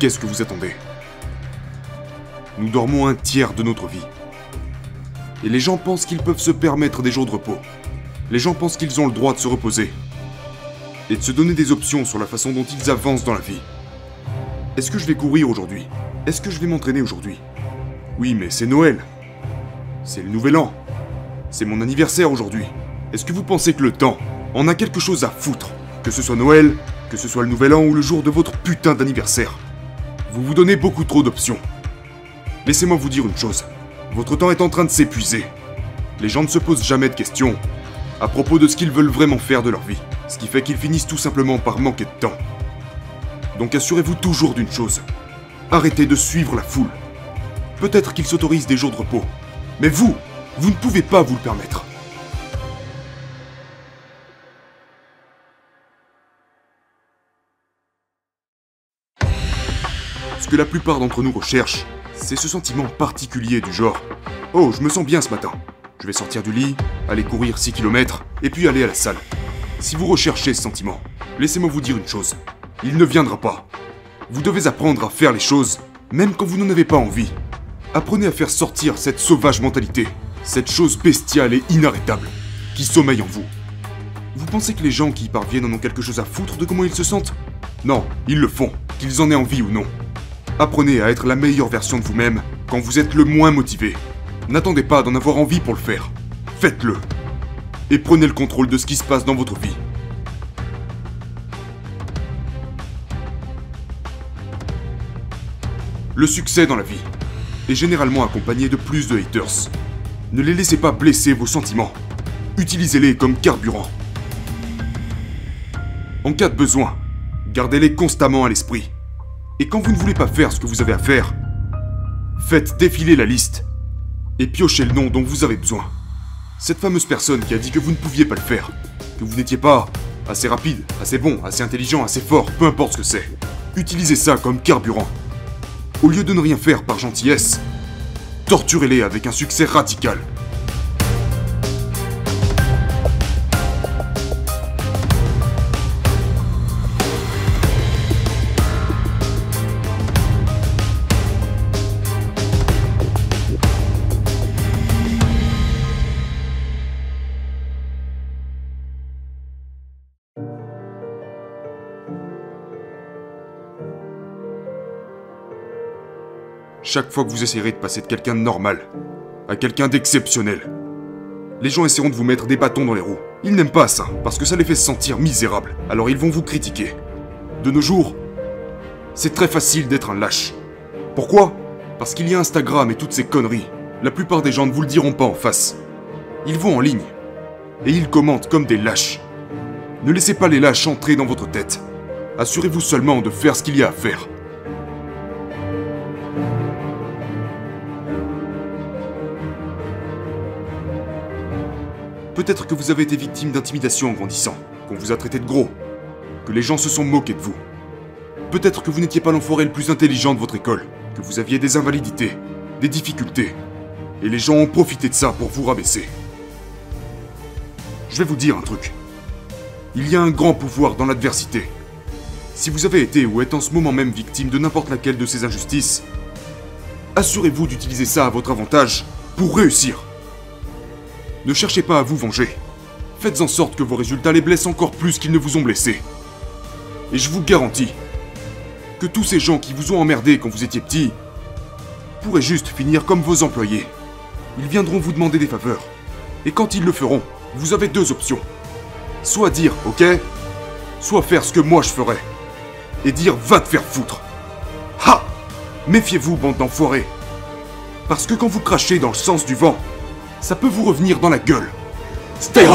qu'est-ce que vous attendez? Nous dormons un tiers de notre vie. Et les gens pensent qu'ils peuvent se permettre des jours de repos. Les gens pensent qu'ils ont le droit de se reposer. Et de se donner des options sur la façon dont ils avancent dans la vie. Est-ce que je vais courir aujourd'hui? Est-ce que je vais m'entraîner aujourd'hui? Oui, mais c'est Noël. C'est le nouvel an. C'est mon anniversaire aujourd'hui. Est-ce que vous pensez que le temps en a quelque chose à foutre? Que ce soit Noël, que ce soit le nouvel an ou le jour de votre putain d'anniversaire. Vous vous donnez beaucoup trop d'options. Laissez-moi vous dire une chose. Votre temps est en train de s'épuiser. Les gens ne se posent jamais de questions à propos de ce qu'ils veulent vraiment faire de leur vie. Ce qui fait qu'ils finissent tout simplement par manquer de temps. Donc assurez-vous toujours d'une chose. Arrêtez de suivre la foule. Peut-être qu'ils s'autorisent des jours de repos. Mais vous, vous ne pouvez pas vous le permettre. Ce que la plupart d'entre nous recherchent, c'est ce sentiment particulier du genre Oh, je me sens bien ce matin. Je vais sortir du lit, aller courir 6 km, et puis aller à la salle. Si vous recherchez ce sentiment, laissez-moi vous dire une chose. Il ne viendra pas. Vous devez apprendre à faire les choses, même quand vous n'en avez pas envie. Apprenez à faire sortir cette sauvage mentalité, cette chose bestiale et inarrêtable, qui sommeille en vous. Vous pensez que les gens qui y parviennent en ont quelque chose à foutre de comment ils se sentent? Non, ils le font, qu'ils en aient envie ou non. Apprenez à être la meilleure version de vous-même quand vous êtes le moins motivé. N'attendez pas d'en avoir envie pour le faire. Faites-le. Et prenez le contrôle de ce qui se passe dans votre vie. Le succès dans la vie est généralement accompagné de plus de haters. Ne les laissez pas blesser vos sentiments. Utilisez-les comme carburant. En cas de besoin, gardez-les constamment à l'esprit. Et quand vous ne voulez pas faire ce que vous avez à faire, faites défiler la liste et piochez le nom dont vous avez besoin. Cette fameuse personne qui a dit que vous ne pouviez pas le faire, que vous n'étiez pas assez rapide, assez bon, assez intelligent, assez fort, peu importe ce que c'est. Utilisez ça comme carburant. Au lieu de ne rien faire par gentillesse, torturez-les avec un succès radical. Chaque fois que vous essayerez de passer de quelqu'un de normal à quelqu'un d'exceptionnel, les gens essaieront de vous mettre des bâtons dans les roues. Ils n'aiment pas ça, parce que ça les fait se sentir misérables. Alors ils vont vous critiquer. De nos jours, c'est très facile d'être un lâche. Pourquoi? Parce qu'il y a Instagram et toutes ces conneries. La plupart des gens ne vous le diront pas en face. Ils vont en ligne. Et ils commentent comme des lâches. Ne laissez pas les lâches entrer dans votre tête. Assurez-vous seulement de faire ce qu'il y a à faire. Peut-être que vous avez été victime d'intimidation en grandissant, qu'on vous a traité de gros, que les gens se sont moqués de vous. Peut-être que vous n'étiez pas l'enfoiré le plus intelligent de votre école, que vous aviez des invalidités, des difficultés, et les gens ont profité de ça pour vous rabaisser. Je vais vous dire un truc. Il y a un grand pouvoir dans l'adversité. Si vous avez été ou êtes en ce moment même victime de n'importe laquelle de ces injustices, assurez-vous d'utiliser ça à votre avantage pour réussir. Ne cherchez pas à vous venger. Faites en sorte que vos résultats les blessent encore plus qu'ils ne vous ont blessé. Et je vous garantis que tous ces gens qui vous ont emmerdé quand vous étiez petit pourraient juste finir comme vos employés. Ils viendront vous demander des faveurs. Et quand ils le feront, vous avez deux options. Soit dire OK, soit faire ce que moi je ferais. Et dire va te faire foutre. Ha Méfiez-vous, bande d'enfoirés. Parce que quand vous crachez dans le sens du vent, ça peut vous revenir dans la gueule. Stay